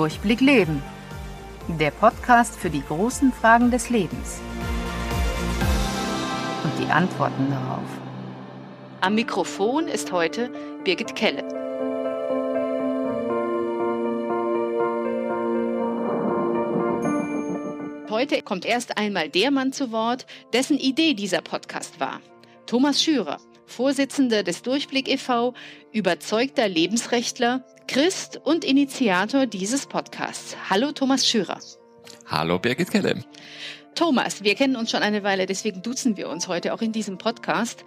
Durchblick Leben. Der Podcast für die großen Fragen des Lebens. Und die Antworten darauf. Am Mikrofon ist heute Birgit Kelle. Heute kommt erst einmal der Mann zu Wort, dessen Idee dieser Podcast war. Thomas Schürer, Vorsitzender des Durchblick e.V., überzeugter Lebensrechtler, Christ und Initiator dieses Podcasts. Hallo Thomas Schürer. Hallo Birgit Kelle. Thomas, wir kennen uns schon eine Weile, deswegen duzen wir uns heute auch in diesem Podcast.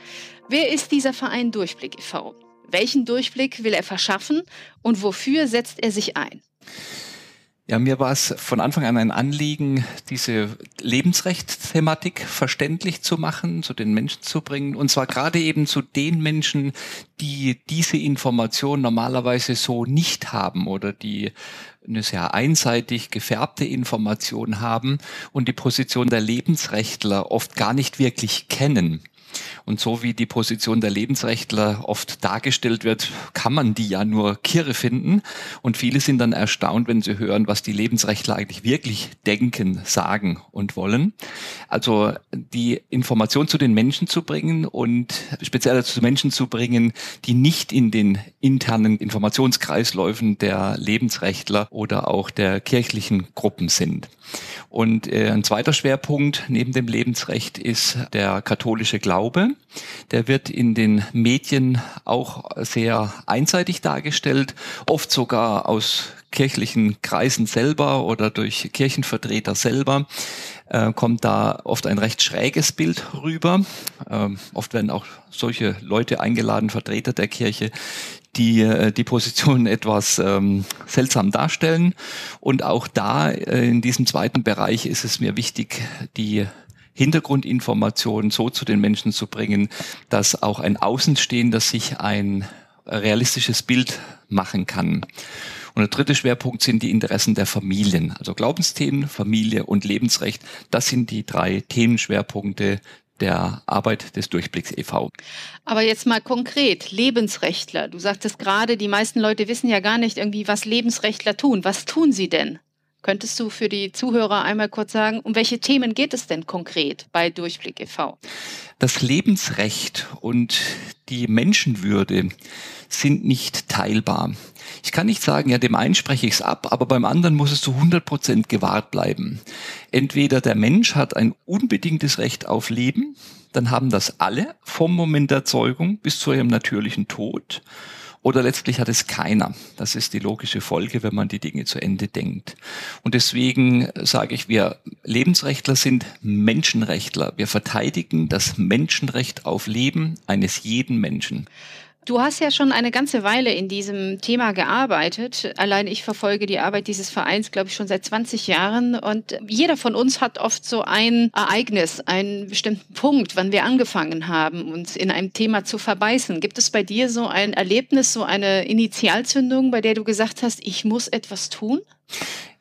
Wer ist dieser Verein Durchblick e.V.? Welchen Durchblick will er verschaffen und wofür setzt er sich ein? Ja, mir war es von Anfang an ein Anliegen, diese Lebensrechtsthematik verständlich zu machen, zu den Menschen zu bringen. Und zwar gerade eben zu den Menschen, die diese Information normalerweise so nicht haben oder die eine sehr einseitig gefärbte Information haben und die Position der Lebensrechtler oft gar nicht wirklich kennen. Und so wie die Position der Lebensrechtler oft dargestellt wird, kann man die ja nur kirre finden. Und viele sind dann erstaunt, wenn sie hören, was die Lebensrechtler eigentlich wirklich denken, sagen und wollen. Also die Information zu den Menschen zu bringen und speziell zu Menschen zu bringen, die nicht in den internen Informationskreisläufen der Lebensrechtler oder auch der kirchlichen Gruppen sind. Und äh, ein zweiter Schwerpunkt neben dem Lebensrecht ist der katholische Glaube. Der wird in den Medien auch sehr einseitig dargestellt, oft sogar aus kirchlichen Kreisen selber oder durch Kirchenvertreter selber äh, kommt da oft ein recht schräges Bild rüber. Ähm, oft werden auch solche Leute eingeladen, Vertreter der Kirche, die äh, die Position etwas ähm, seltsam darstellen. Und auch da äh, in diesem zweiten Bereich ist es mir wichtig, die Hintergrundinformationen so zu den Menschen zu bringen, dass auch ein Außenstehender sich ein realistisches Bild machen kann. Und der dritte Schwerpunkt sind die Interessen der Familien. Also Glaubensthemen, Familie und Lebensrecht. Das sind die drei Themenschwerpunkte, der Arbeit des Durchblicks e.V. Aber jetzt mal konkret, Lebensrechtler. Du sagtest gerade, die meisten Leute wissen ja gar nicht irgendwie, was Lebensrechtler tun. Was tun sie denn? Könntest du für die Zuhörer einmal kurz sagen, um welche Themen geht es denn konkret bei Durchblick e.V.? Das Lebensrecht und die Menschenwürde sind nicht teilbar. Ich kann nicht sagen, ja, dem einen spreche ich es ab, aber beim anderen muss es zu 100 Prozent gewahrt bleiben. Entweder der Mensch hat ein unbedingtes Recht auf Leben, dann haben das alle vom Moment der Zeugung bis zu ihrem natürlichen Tod. Oder letztlich hat es keiner. Das ist die logische Folge, wenn man die Dinge zu Ende denkt. Und deswegen sage ich, wir Lebensrechtler sind Menschenrechtler. Wir verteidigen das Menschenrecht auf Leben eines jeden Menschen. Du hast ja schon eine ganze Weile in diesem Thema gearbeitet. Allein ich verfolge die Arbeit dieses Vereins, glaube ich, schon seit 20 Jahren. Und jeder von uns hat oft so ein Ereignis, einen bestimmten Punkt, wann wir angefangen haben, uns in einem Thema zu verbeißen. Gibt es bei dir so ein Erlebnis, so eine Initialzündung, bei der du gesagt hast, ich muss etwas tun?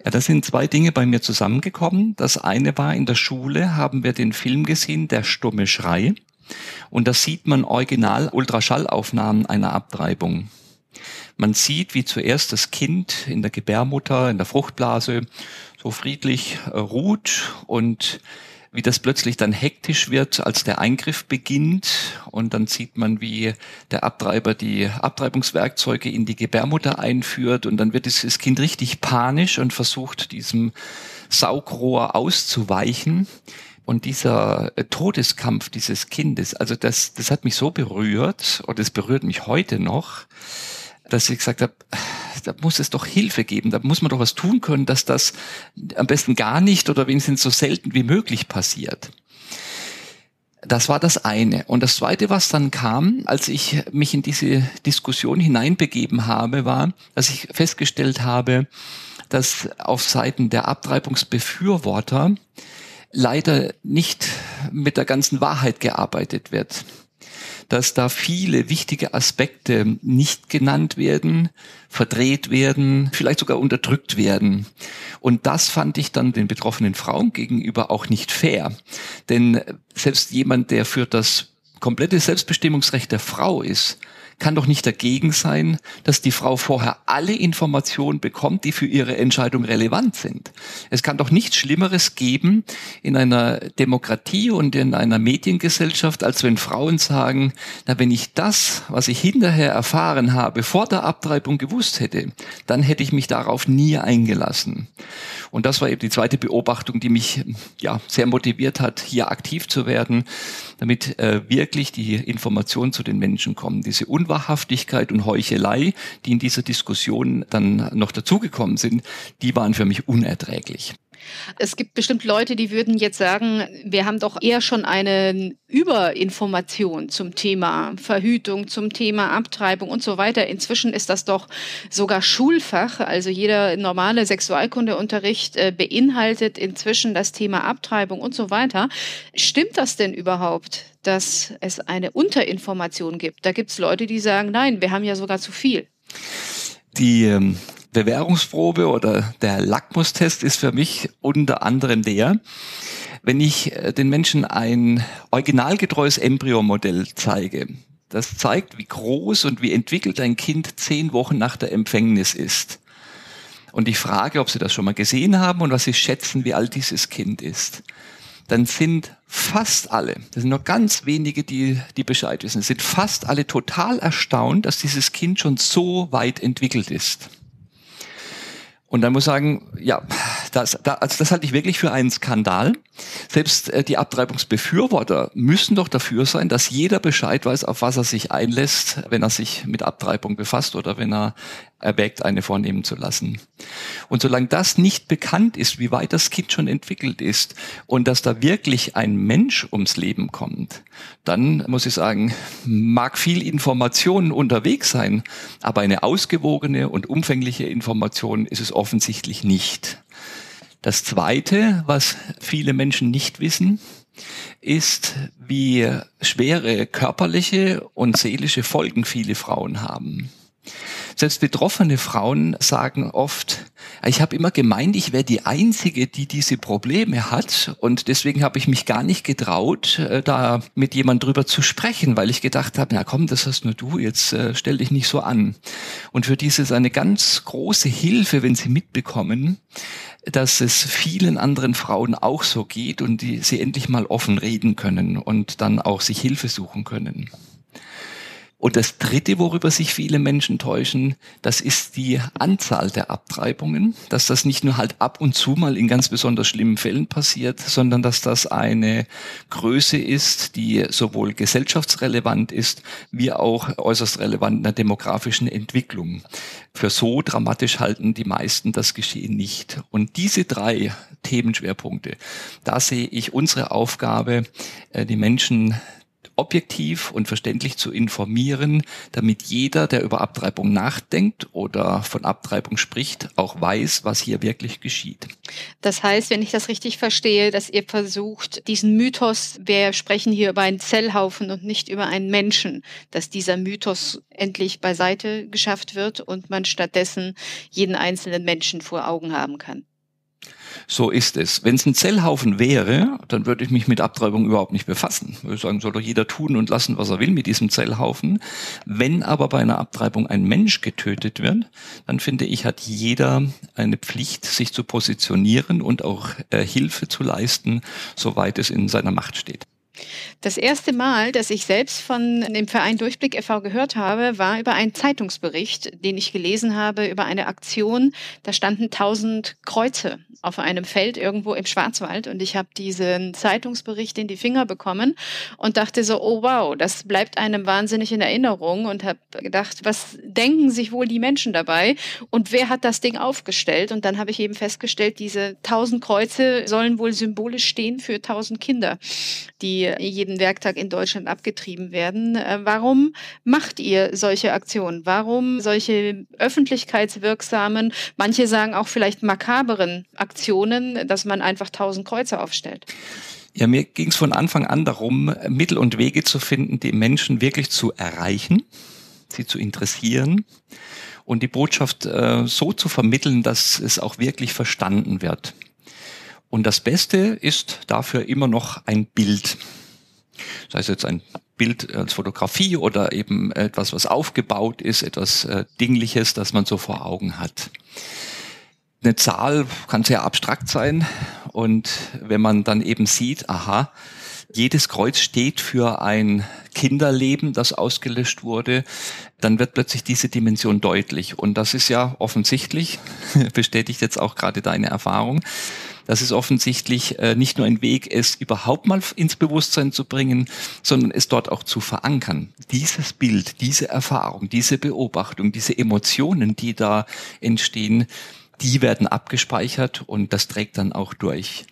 Ja, da sind zwei Dinge bei mir zusammengekommen. Das eine war, in der Schule haben wir den Film gesehen, Der stumme Schrei. Und da sieht man original Ultraschallaufnahmen einer Abtreibung. Man sieht, wie zuerst das Kind in der Gebärmutter, in der Fruchtblase so friedlich äh, ruht und wie das plötzlich dann hektisch wird, als der Eingriff beginnt. Und dann sieht man, wie der Abtreiber die Abtreibungswerkzeuge in die Gebärmutter einführt. Und dann wird dieses Kind richtig panisch und versucht, diesem Saugrohr auszuweichen. Und dieser äh, Todeskampf dieses Kindes, also das, das hat mich so berührt und es berührt mich heute noch, dass ich gesagt habe, da muss es doch Hilfe geben, da muss man doch was tun können, dass das am besten gar nicht oder wenigstens so selten wie möglich passiert. Das war das eine. Und das zweite, was dann kam, als ich mich in diese Diskussion hineinbegeben habe, war, dass ich festgestellt habe, dass auf Seiten der Abtreibungsbefürworter leider nicht mit der ganzen Wahrheit gearbeitet wird. Dass da viele wichtige Aspekte nicht genannt werden, verdreht werden, vielleicht sogar unterdrückt werden. Und das fand ich dann den betroffenen Frauen gegenüber auch nicht fair. Denn selbst jemand, der für das komplette Selbstbestimmungsrecht der Frau ist, kann doch nicht dagegen sein, dass die Frau vorher alle Informationen bekommt, die für ihre Entscheidung relevant sind. Es kann doch nichts Schlimmeres geben in einer Demokratie und in einer Mediengesellschaft, als wenn Frauen sagen, na, wenn ich das, was ich hinterher erfahren habe, vor der Abtreibung gewusst hätte, dann hätte ich mich darauf nie eingelassen. Und das war eben die zweite Beobachtung, die mich ja sehr motiviert hat, hier aktiv zu werden, damit äh, wirklich die Informationen zu den Menschen kommen. Diese Unwahrhaftigkeit und Heuchelei, die in dieser Diskussion dann noch dazugekommen sind, die waren für mich unerträglich. Es gibt bestimmt Leute, die würden jetzt sagen, wir haben doch eher schon eine Überinformation zum Thema Verhütung, zum Thema Abtreibung und so weiter. Inzwischen ist das doch sogar Schulfach. Also jeder normale Sexualkundeunterricht äh, beinhaltet inzwischen das Thema Abtreibung und so weiter. Stimmt das denn überhaupt? dass es eine Unterinformation gibt. Da gibt es Leute, die sagen, nein, wir haben ja sogar zu viel. Die ähm, Bewährungsprobe oder der Lackmustest ist für mich unter anderem der, wenn ich äh, den Menschen ein originalgetreues Embryomodell zeige. Das zeigt, wie groß und wie entwickelt ein Kind zehn Wochen nach der Empfängnis ist. Und ich frage, ob Sie das schon mal gesehen haben und was Sie schätzen, wie alt dieses Kind ist. Dann sind fast alle, das sind nur ganz wenige, die, die Bescheid wissen, sind fast alle total erstaunt, dass dieses Kind schon so weit entwickelt ist. Und dann muss ich sagen, ja, das, das, also das halte ich wirklich für einen Skandal. Selbst äh, die Abtreibungsbefürworter müssen doch dafür sein, dass jeder Bescheid weiß, auf was er sich einlässt, wenn er sich mit Abtreibung befasst oder wenn er erwägt, eine vornehmen zu lassen. Und solange das nicht bekannt ist, wie weit das Kind schon entwickelt ist und dass da wirklich ein Mensch ums Leben kommt, dann muss ich sagen, mag viel Information unterwegs sein, aber eine ausgewogene und umfängliche Information ist es offensichtlich nicht. Das Zweite, was viele Menschen nicht wissen, ist, wie schwere körperliche und seelische Folgen viele Frauen haben. Selbst betroffene Frauen sagen oft, ich habe immer gemeint, ich wäre die Einzige, die diese Probleme hat und deswegen habe ich mich gar nicht getraut, äh, da mit jemand drüber zu sprechen, weil ich gedacht habe, na komm, das hast nur du, jetzt äh, stell dich nicht so an. Und für dieses eine ganz große Hilfe, wenn sie mitbekommen, dass es vielen anderen Frauen auch so geht und die sie endlich mal offen reden können und dann auch sich Hilfe suchen können. Und das Dritte, worüber sich viele Menschen täuschen, das ist die Anzahl der Abtreibungen, dass das nicht nur halt ab und zu mal in ganz besonders schlimmen Fällen passiert, sondern dass das eine Größe ist, die sowohl gesellschaftsrelevant ist, wie auch äußerst relevant in der demografischen Entwicklung. Für so dramatisch halten die meisten das Geschehen nicht. Und diese drei Themenschwerpunkte, da sehe ich unsere Aufgabe, äh, die Menschen objektiv und verständlich zu informieren, damit jeder, der über Abtreibung nachdenkt oder von Abtreibung spricht, auch weiß, was hier wirklich geschieht. Das heißt, wenn ich das richtig verstehe, dass ihr versucht, diesen Mythos, wir sprechen hier über einen Zellhaufen und nicht über einen Menschen, dass dieser Mythos endlich beiseite geschafft wird und man stattdessen jeden einzelnen Menschen vor Augen haben kann. So ist es. Wenn es ein Zellhaufen wäre, dann würde ich mich mit Abtreibung überhaupt nicht befassen. Ich würde sagen, soll doch jeder tun und lassen, was er will mit diesem Zellhaufen. Wenn aber bei einer Abtreibung ein Mensch getötet wird, dann finde ich, hat jeder eine Pflicht, sich zu positionieren und auch äh, Hilfe zu leisten, soweit es in seiner Macht steht. Das erste Mal, dass ich selbst von dem Verein Durchblick e.V. gehört habe, war über einen Zeitungsbericht, den ich gelesen habe, über eine Aktion. Da standen tausend Kreuze auf einem Feld irgendwo im Schwarzwald und ich habe diesen Zeitungsbericht in die Finger bekommen und dachte so, oh wow, das bleibt einem wahnsinnig in Erinnerung und habe gedacht, was denken sich wohl die Menschen dabei und wer hat das Ding aufgestellt? Und dann habe ich eben festgestellt, diese tausend Kreuze sollen wohl symbolisch stehen für tausend Kinder, die jeden Werktag in Deutschland abgetrieben werden. Äh, warum macht ihr solche Aktionen? Warum solche öffentlichkeitswirksamen, manche sagen auch vielleicht makaberen Aktionen, dass man einfach tausend Kreuze aufstellt? Ja, mir ging es von Anfang an darum, Mittel und Wege zu finden, die Menschen wirklich zu erreichen, sie zu interessieren und die Botschaft äh, so zu vermitteln, dass es auch wirklich verstanden wird. Und das Beste ist dafür immer noch ein Bild. Sei es jetzt ein Bild als Fotografie oder eben etwas, was aufgebaut ist, etwas äh, Dingliches, das man so vor Augen hat. Eine Zahl kann sehr abstrakt sein und wenn man dann eben sieht, aha, jedes Kreuz steht für ein Kinderleben, das ausgelöscht wurde, dann wird plötzlich diese Dimension deutlich. Und das ist ja offensichtlich, bestätigt jetzt auch gerade deine Erfahrung, das ist offensichtlich äh, nicht nur ein Weg, es überhaupt mal ins Bewusstsein zu bringen, sondern es dort auch zu verankern. Dieses Bild, diese Erfahrung, diese Beobachtung, diese Emotionen, die da entstehen, die werden abgespeichert und das trägt dann auch durch.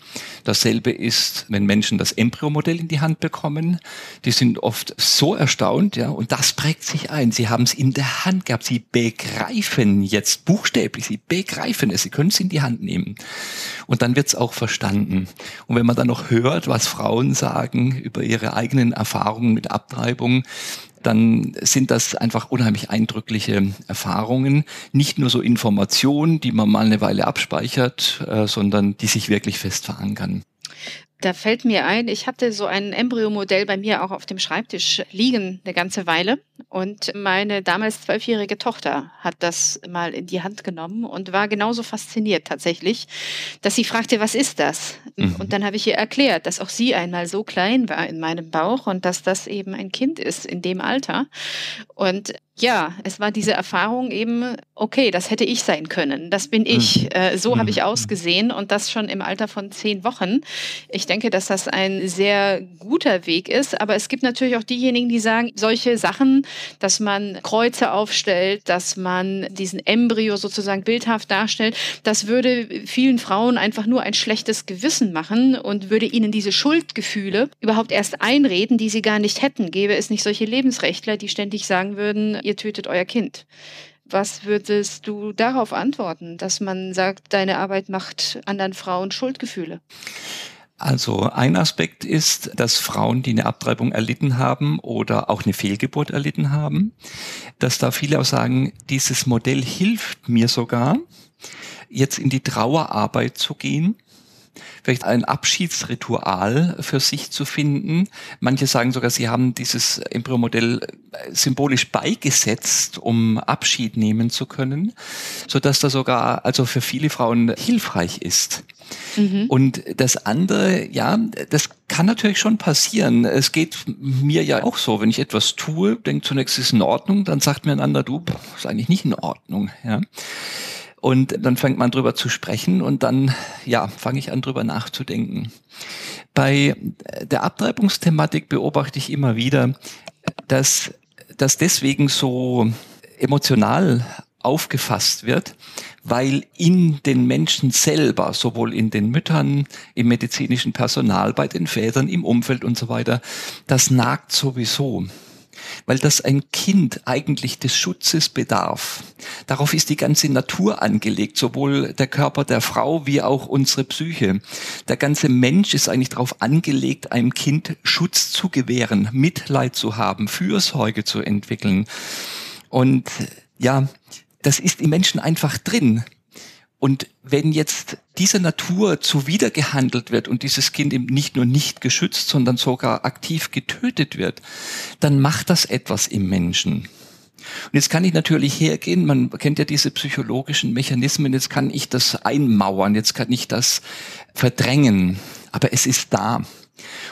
Dasselbe ist, wenn Menschen das Embryomodell in die Hand bekommen, die sind oft so erstaunt, ja, und das prägt sich ein. Sie haben es in der Hand gehabt, sie begreifen jetzt buchstäblich, sie begreifen es, sie können es in die Hand nehmen. Und dann wird es auch verstanden. Und wenn man dann noch hört, was Frauen sagen über ihre eigenen Erfahrungen mit Abtreibung, dann sind das einfach unheimlich eindrückliche Erfahrungen. Nicht nur so Informationen, die man mal eine Weile abspeichert, äh, sondern die sich wirklich fest verankern. Da fällt mir ein, ich hatte so ein Embryomodell bei mir auch auf dem Schreibtisch liegen eine ganze Weile. Und meine damals zwölfjährige Tochter hat das mal in die Hand genommen und war genauso fasziniert tatsächlich, dass sie fragte, was ist das? Mhm. Und dann habe ich ihr erklärt, dass auch sie einmal so klein war in meinem Bauch und dass das eben ein Kind ist in dem Alter. Und ja, es war diese Erfahrung eben, okay, das hätte ich sein können, das bin ich, mhm. äh, so habe ich mhm. ausgesehen und das schon im Alter von zehn Wochen. Ich denke, dass das ein sehr guter Weg ist, aber es gibt natürlich auch diejenigen, die sagen, solche Sachen, dass man Kreuze aufstellt, dass man diesen Embryo sozusagen bildhaft darstellt, das würde vielen Frauen einfach nur ein schlechtes Gewissen machen und würde ihnen diese Schuldgefühle überhaupt erst einreden, die sie gar nicht hätten. Gäbe es nicht solche Lebensrechtler, die ständig sagen würden, ihr tötet euer Kind. Was würdest du darauf antworten, dass man sagt, deine Arbeit macht anderen Frauen Schuldgefühle? Also ein Aspekt ist, dass Frauen, die eine Abtreibung erlitten haben oder auch eine Fehlgeburt erlitten haben, dass da viele auch sagen, dieses Modell hilft mir sogar, jetzt in die Trauerarbeit zu gehen vielleicht ein Abschiedsritual für sich zu finden. Manche sagen sogar, sie haben dieses Embryomodell äh, symbolisch beigesetzt, um Abschied nehmen zu können, so dass das sogar also für viele Frauen hilfreich ist. Mhm. Und das andere, ja, das kann natürlich schon passieren. Es geht mir ja auch so, wenn ich etwas tue, denke zunächst ist in Ordnung, dann sagt mir ein anderer, du, ist eigentlich nicht in Ordnung, ja. Und dann fängt man drüber zu sprechen und dann, ja, fange ich an drüber nachzudenken. Bei der Abtreibungsthematik beobachte ich immer wieder, dass das deswegen so emotional aufgefasst wird, weil in den Menschen selber, sowohl in den Müttern, im medizinischen Personal, bei den Vätern, im Umfeld und so weiter, das nagt sowieso weil das ein Kind eigentlich des Schutzes bedarf. Darauf ist die ganze Natur angelegt, sowohl der Körper der Frau wie auch unsere Psyche. Der ganze Mensch ist eigentlich darauf angelegt, einem Kind Schutz zu gewähren, Mitleid zu haben, Fürsorge zu entwickeln. Und ja, das ist im Menschen einfach drin. Und wenn jetzt diese Natur zuwidergehandelt wird und dieses Kind eben nicht nur nicht geschützt, sondern sogar aktiv getötet wird, dann macht das etwas im Menschen. Und jetzt kann ich natürlich hergehen, man kennt ja diese psychologischen Mechanismen, jetzt kann ich das einmauern, jetzt kann ich das verdrängen, aber es ist da.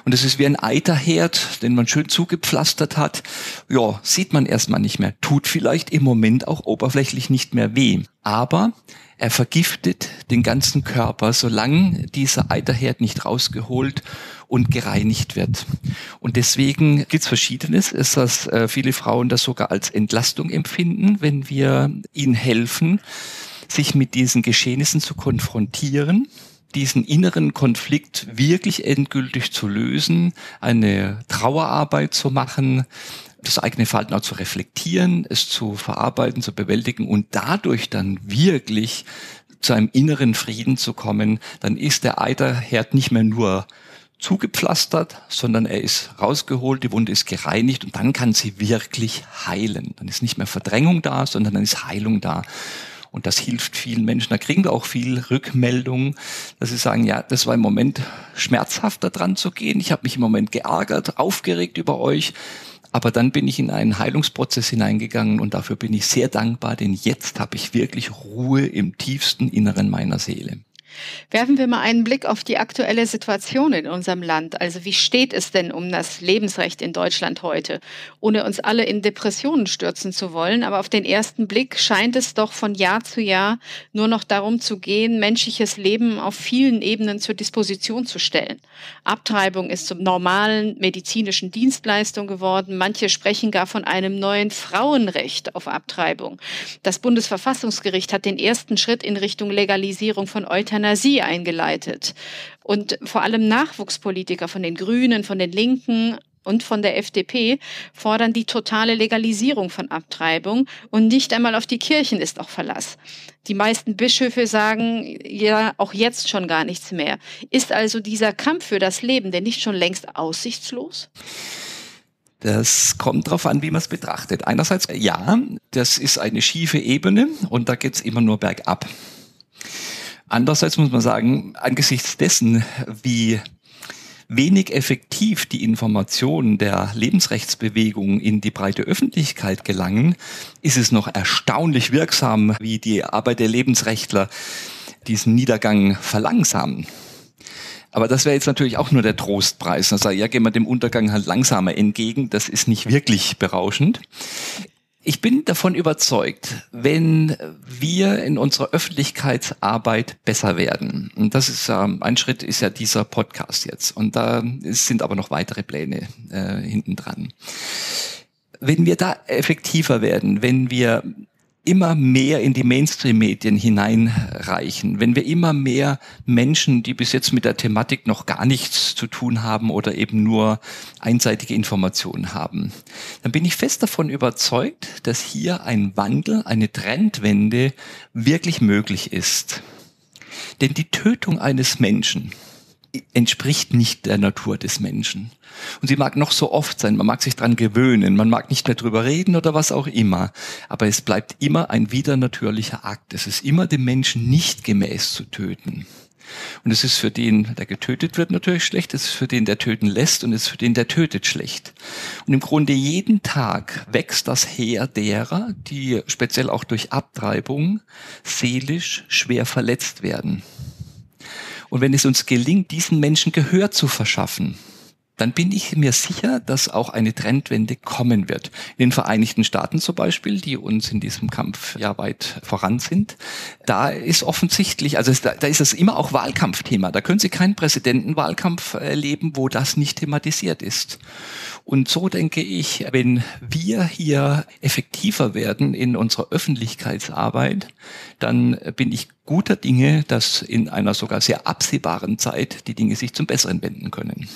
Und es ist wie ein Eiterherd, den man schön zugepflastert hat. Ja, sieht man erstmal nicht mehr. Tut vielleicht im Moment auch oberflächlich nicht mehr weh. Aber er vergiftet den ganzen Körper, solange dieser Eiterherd nicht rausgeholt und gereinigt wird. Und deswegen gibt es Verschiedenes. Es dass äh, viele Frauen das sogar als Entlastung empfinden, wenn wir ihnen helfen, sich mit diesen Geschehnissen zu konfrontieren diesen inneren Konflikt wirklich endgültig zu lösen, eine Trauerarbeit zu machen, das eigene Verhalten auch zu reflektieren, es zu verarbeiten, zu bewältigen und dadurch dann wirklich zu einem inneren Frieden zu kommen, dann ist der Eiterherd nicht mehr nur zugepflastert, sondern er ist rausgeholt, die Wunde ist gereinigt und dann kann sie wirklich heilen. Dann ist nicht mehr Verdrängung da, sondern dann ist Heilung da. Und das hilft vielen Menschen. Da kriegen wir auch viel Rückmeldung, dass sie sagen, ja, das war im Moment schmerzhaft, da dran zu gehen. Ich habe mich im Moment geärgert, aufgeregt über euch. Aber dann bin ich in einen Heilungsprozess hineingegangen und dafür bin ich sehr dankbar, denn jetzt habe ich wirklich Ruhe im tiefsten Inneren meiner Seele. Werfen wir mal einen Blick auf die aktuelle Situation in unserem Land. Also wie steht es denn um das Lebensrecht in Deutschland heute? Ohne uns alle in Depressionen stürzen zu wollen, aber auf den ersten Blick scheint es doch von Jahr zu Jahr nur noch darum zu gehen, menschliches Leben auf vielen Ebenen zur Disposition zu stellen. Abtreibung ist zum normalen medizinischen Dienstleistung geworden. Manche sprechen gar von einem neuen Frauenrecht auf Abtreibung. Das Bundesverfassungsgericht hat den ersten Schritt in Richtung Legalisierung von Euthanasie Euthanasie eingeleitet. Und vor allem Nachwuchspolitiker von den Grünen, von den Linken und von der FDP fordern die totale Legalisierung von Abtreibung und nicht einmal auf die Kirchen ist auch Verlass. Die meisten Bischöfe sagen ja auch jetzt schon gar nichts mehr. Ist also dieser Kampf für das Leben denn nicht schon längst aussichtslos? Das kommt darauf an, wie man es betrachtet. Einerseits, ja, das ist eine schiefe Ebene und da geht's immer nur bergab. Andererseits muss man sagen, angesichts dessen, wie wenig effektiv die Informationen der Lebensrechtsbewegung in die breite Öffentlichkeit gelangen, ist es noch erstaunlich wirksam, wie die Arbeit der Lebensrechtler diesen Niedergang verlangsamen. Aber das wäre jetzt natürlich auch nur der Trostpreis. Also ja, gehen wir dem Untergang halt langsamer entgegen. Das ist nicht wirklich berauschend. Ich bin davon überzeugt, wenn wir in unserer Öffentlichkeitsarbeit besser werden, und das ist ähm, ein Schritt, ist ja dieser Podcast jetzt, und da sind aber noch weitere Pläne äh, hinten dran. Wenn wir da effektiver werden, wenn wir immer mehr in die Mainstream-Medien hineinreichen, wenn wir immer mehr Menschen, die bis jetzt mit der Thematik noch gar nichts zu tun haben oder eben nur einseitige Informationen haben, dann bin ich fest davon überzeugt, dass hier ein Wandel, eine Trendwende wirklich möglich ist. Denn die Tötung eines Menschen entspricht nicht der Natur des Menschen. Und sie mag noch so oft sein, man mag sich dran gewöhnen, man mag nicht mehr drüber reden oder was auch immer, aber es bleibt immer ein widernatürlicher Akt. Es ist immer dem Menschen nicht gemäß zu töten. Und es ist für den, der getötet wird, natürlich schlecht, es ist für den, der töten lässt und es ist für den, der tötet, schlecht. Und im Grunde jeden Tag wächst das Heer derer, die speziell auch durch Abtreibung seelisch schwer verletzt werden. Und wenn es uns gelingt, diesen Menschen Gehör zu verschaffen, dann bin ich mir sicher, dass auch eine Trendwende kommen wird. In den Vereinigten Staaten zum Beispiel, die uns in diesem Kampf ja weit voran sind, da ist offensichtlich, also da, da ist es immer auch Wahlkampfthema. Da können Sie keinen Präsidentenwahlkampf erleben, wo das nicht thematisiert ist. Und so denke ich, wenn wir hier effektiver werden in unserer Öffentlichkeitsarbeit, dann bin ich guter Dinge, dass in einer sogar sehr absehbaren Zeit die Dinge sich zum Besseren wenden können.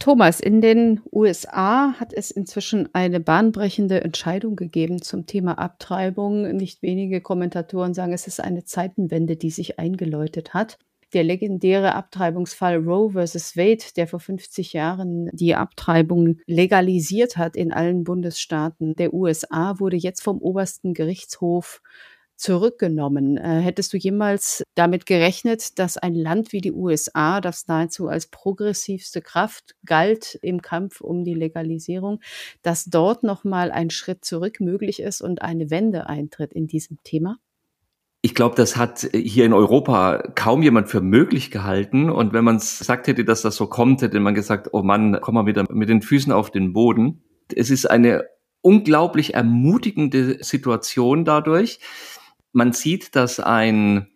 Thomas, in den USA hat es inzwischen eine bahnbrechende Entscheidung gegeben zum Thema Abtreibung. Nicht wenige Kommentatoren sagen, es ist eine Zeitenwende, die sich eingeläutet hat. Der legendäre Abtreibungsfall Roe vs. Wade, der vor 50 Jahren die Abtreibung legalisiert hat in allen Bundesstaaten der USA, wurde jetzt vom obersten Gerichtshof zurückgenommen. Äh, hättest du jemals damit gerechnet, dass ein Land wie die USA, das nahezu als progressivste Kraft galt im Kampf um die Legalisierung, dass dort noch mal ein Schritt zurück möglich ist und eine Wende eintritt in diesem Thema? Ich glaube, das hat hier in Europa kaum jemand für möglich gehalten. Und wenn man sagt hätte, dass das so kommt, hätte man gesagt, oh Mann, komm mal wieder mit den Füßen auf den Boden. Es ist eine unglaublich ermutigende Situation dadurch man sieht, dass ein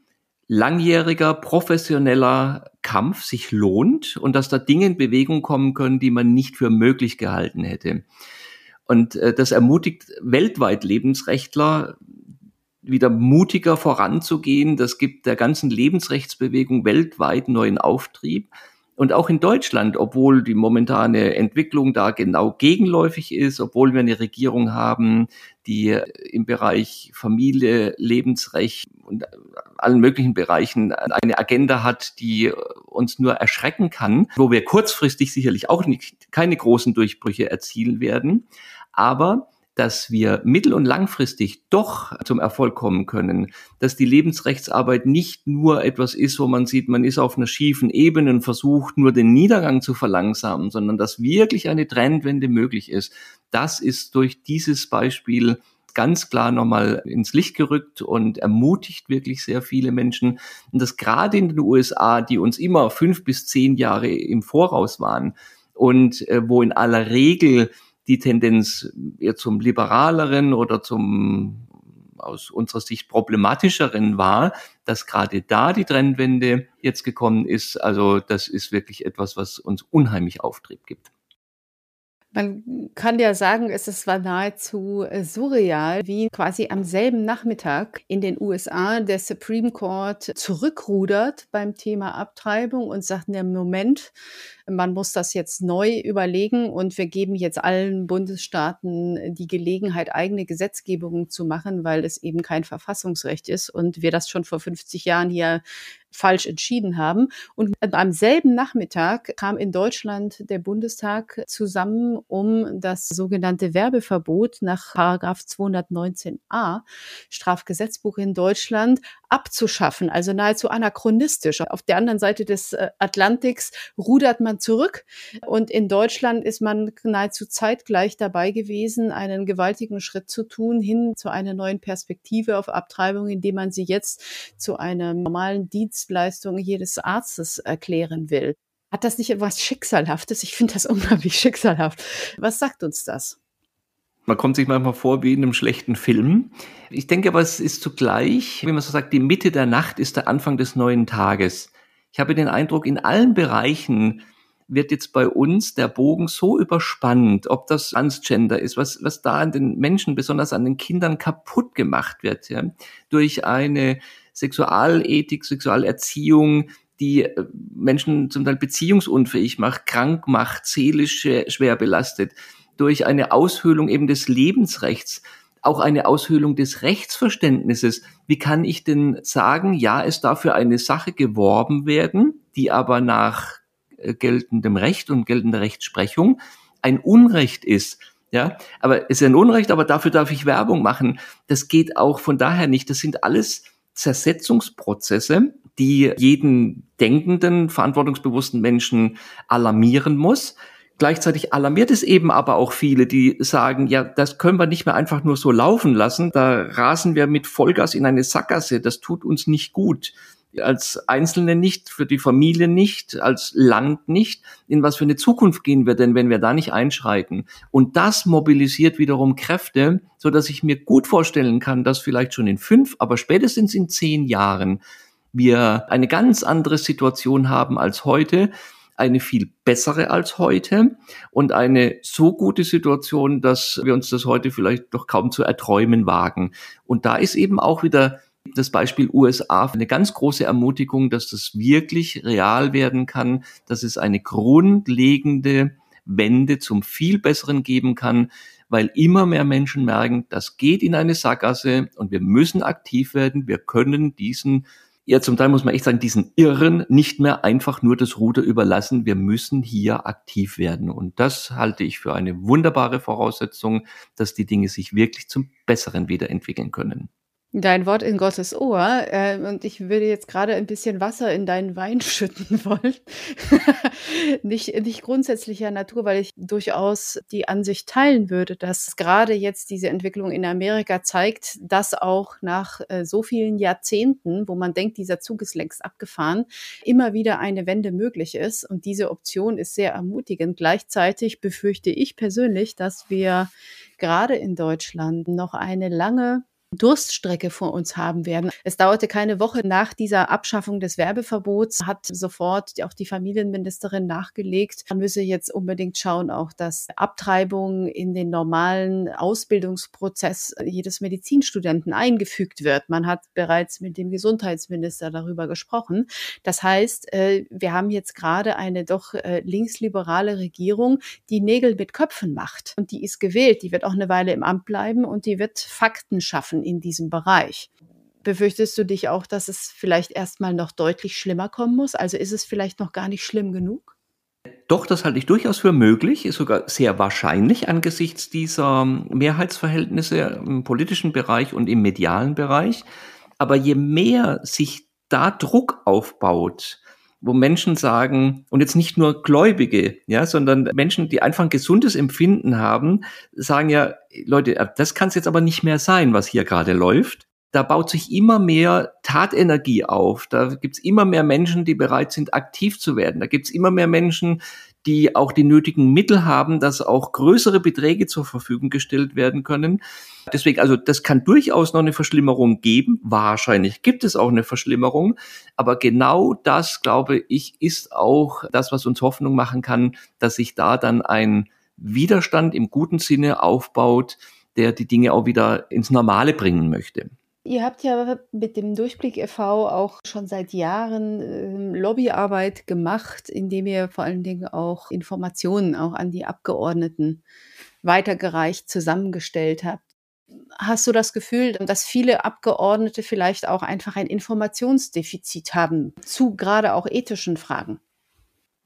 langjähriger, professioneller Kampf sich lohnt und dass da Dinge in Bewegung kommen können, die man nicht für möglich gehalten hätte. Und äh, das ermutigt weltweit Lebensrechtler, wieder mutiger voranzugehen. Das gibt der ganzen Lebensrechtsbewegung weltweit neuen Auftrieb. Und auch in Deutschland, obwohl die momentane Entwicklung da genau gegenläufig ist, obwohl wir eine Regierung haben, die im Bereich Familie, Lebensrecht und allen möglichen Bereichen eine Agenda hat, die uns nur erschrecken kann, wo wir kurzfristig sicherlich auch nicht, keine großen Durchbrüche erzielen werden. Aber dass wir mittel- und langfristig doch zum Erfolg kommen können, dass die Lebensrechtsarbeit nicht nur etwas ist, wo man sieht, man ist auf einer schiefen Ebene und versucht nur den Niedergang zu verlangsamen, sondern dass wirklich eine Trendwende möglich ist. Das ist durch dieses Beispiel ganz klar nochmal ins Licht gerückt und ermutigt wirklich sehr viele Menschen. Und das gerade in den USA, die uns immer fünf bis zehn Jahre im Voraus waren und äh, wo in aller Regel die Tendenz eher zum liberaleren oder zum aus unserer Sicht problematischeren war, dass gerade da die Trendwende jetzt gekommen ist. Also das ist wirklich etwas, was uns unheimlich Auftrieb gibt. Man kann ja sagen, es war nahezu äh, surreal, wie quasi am selben Nachmittag in den USA der Supreme Court zurückrudert beim Thema Abtreibung und sagt, im Moment, man muss das jetzt neu überlegen und wir geben jetzt allen Bundesstaaten die Gelegenheit, eigene Gesetzgebungen zu machen, weil es eben kein Verfassungsrecht ist und wir das schon vor 50 Jahren hier falsch entschieden haben. Und am selben Nachmittag kam in Deutschland der Bundestag zusammen, um das sogenannte Werbeverbot nach Paragraph 219a Strafgesetzbuch in Deutschland abzuschaffen, also nahezu anachronistisch. Auf der anderen Seite des äh, Atlantiks rudert man zurück und in Deutschland ist man nahezu zeitgleich dabei gewesen, einen gewaltigen Schritt zu tun hin zu einer neuen Perspektive auf Abtreibung, indem man sie jetzt zu einer normalen Dienstleistung jedes Arztes erklären will. Hat das nicht etwas Schicksalhaftes? Ich finde das unglaublich schicksalhaft. Was sagt uns das? Man kommt sich manchmal vor wie in einem schlechten Film. Ich denke aber, es ist zugleich, wie man so sagt, die Mitte der Nacht ist der Anfang des neuen Tages. Ich habe den Eindruck, in allen Bereichen wird jetzt bei uns der Bogen so überspannt, ob das Transgender ist, was, was da an den Menschen, besonders an den Kindern kaputt gemacht wird, ja, durch eine Sexualethik, Sexualerziehung, die äh, Menschen zum Teil beziehungsunfähig macht, krank macht, seelisch schwer belastet durch eine Aushöhlung eben des Lebensrechts, auch eine Aushöhlung des Rechtsverständnisses. Wie kann ich denn sagen, ja, es darf für eine Sache geworben werden, die aber nach äh, geltendem Recht und geltender Rechtsprechung ein Unrecht ist. Ja, aber es ist ein Unrecht, aber dafür darf ich Werbung machen. Das geht auch von daher nicht. Das sind alles Zersetzungsprozesse, die jeden denkenden, verantwortungsbewussten Menschen alarmieren muss. Gleichzeitig alarmiert es eben aber auch viele, die sagen, ja, das können wir nicht mehr einfach nur so laufen lassen. Da rasen wir mit Vollgas in eine Sackgasse. Das tut uns nicht gut. Als Einzelne nicht, für die Familie nicht, als Land nicht. In was für eine Zukunft gehen wir denn, wenn wir da nicht einschreiten? Und das mobilisiert wiederum Kräfte, so dass ich mir gut vorstellen kann, dass vielleicht schon in fünf, aber spätestens in zehn Jahren wir eine ganz andere Situation haben als heute eine viel bessere als heute und eine so gute Situation, dass wir uns das heute vielleicht doch kaum zu erträumen wagen. Und da ist eben auch wieder das Beispiel USA eine ganz große Ermutigung, dass das wirklich real werden kann, dass es eine grundlegende Wende zum viel Besseren geben kann, weil immer mehr Menschen merken, das geht in eine Sackgasse und wir müssen aktiv werden. Wir können diesen ja, zum Teil muss man echt sagen, diesen Irren nicht mehr einfach nur das Ruder überlassen. Wir müssen hier aktiv werden. Und das halte ich für eine wunderbare Voraussetzung, dass die Dinge sich wirklich zum Besseren wiederentwickeln können. Dein Wort in Gottes Ohr. Äh, und ich würde jetzt gerade ein bisschen Wasser in deinen Wein schütten wollen. nicht, nicht grundsätzlicher Natur, weil ich durchaus die Ansicht teilen würde, dass gerade jetzt diese Entwicklung in Amerika zeigt, dass auch nach äh, so vielen Jahrzehnten, wo man denkt, dieser Zug ist längst abgefahren, immer wieder eine Wende möglich ist. Und diese Option ist sehr ermutigend. Gleichzeitig befürchte ich persönlich, dass wir gerade in Deutschland noch eine lange Durststrecke vor uns haben werden. Es dauerte keine Woche nach dieser Abschaffung des Werbeverbots, hat sofort auch die Familienministerin nachgelegt. Man müsse jetzt unbedingt schauen, auch dass Abtreibung in den normalen Ausbildungsprozess jedes Medizinstudenten eingefügt wird. Man hat bereits mit dem Gesundheitsminister darüber gesprochen. Das heißt, äh, wir haben jetzt gerade eine doch äh, linksliberale Regierung, die Nägel mit Köpfen macht. Und die ist gewählt, die wird auch eine Weile im Amt bleiben und die wird Fakten schaffen schaffen in diesem Bereich. Befürchtest du dich auch, dass es vielleicht erstmal noch deutlich schlimmer kommen muss? Also ist es vielleicht noch gar nicht schlimm genug? Doch, das halte ich durchaus für möglich, ist sogar sehr wahrscheinlich angesichts dieser Mehrheitsverhältnisse im politischen Bereich und im medialen Bereich. Aber je mehr sich da Druck aufbaut, wo Menschen sagen, und jetzt nicht nur Gläubige, ja, sondern Menschen, die einfach ein gesundes Empfinden haben, sagen ja, Leute, das kann es jetzt aber nicht mehr sein, was hier gerade läuft. Da baut sich immer mehr Tatenergie auf. Da gibt's immer mehr Menschen, die bereit sind, aktiv zu werden. Da gibt's immer mehr Menschen, die auch die nötigen Mittel haben, dass auch größere Beträge zur Verfügung gestellt werden können. Deswegen, also das kann durchaus noch eine Verschlimmerung geben. Wahrscheinlich gibt es auch eine Verschlimmerung. Aber genau das, glaube ich, ist auch das, was uns Hoffnung machen kann, dass sich da dann ein Widerstand im guten Sinne aufbaut, der die Dinge auch wieder ins Normale bringen möchte. Ihr habt ja mit dem Durchblick e.V. auch schon seit Jahren äh, Lobbyarbeit gemacht, indem ihr vor allen Dingen auch Informationen auch an die Abgeordneten weitergereicht zusammengestellt habt. Hast du das Gefühl, dass viele Abgeordnete vielleicht auch einfach ein Informationsdefizit haben zu gerade auch ethischen Fragen?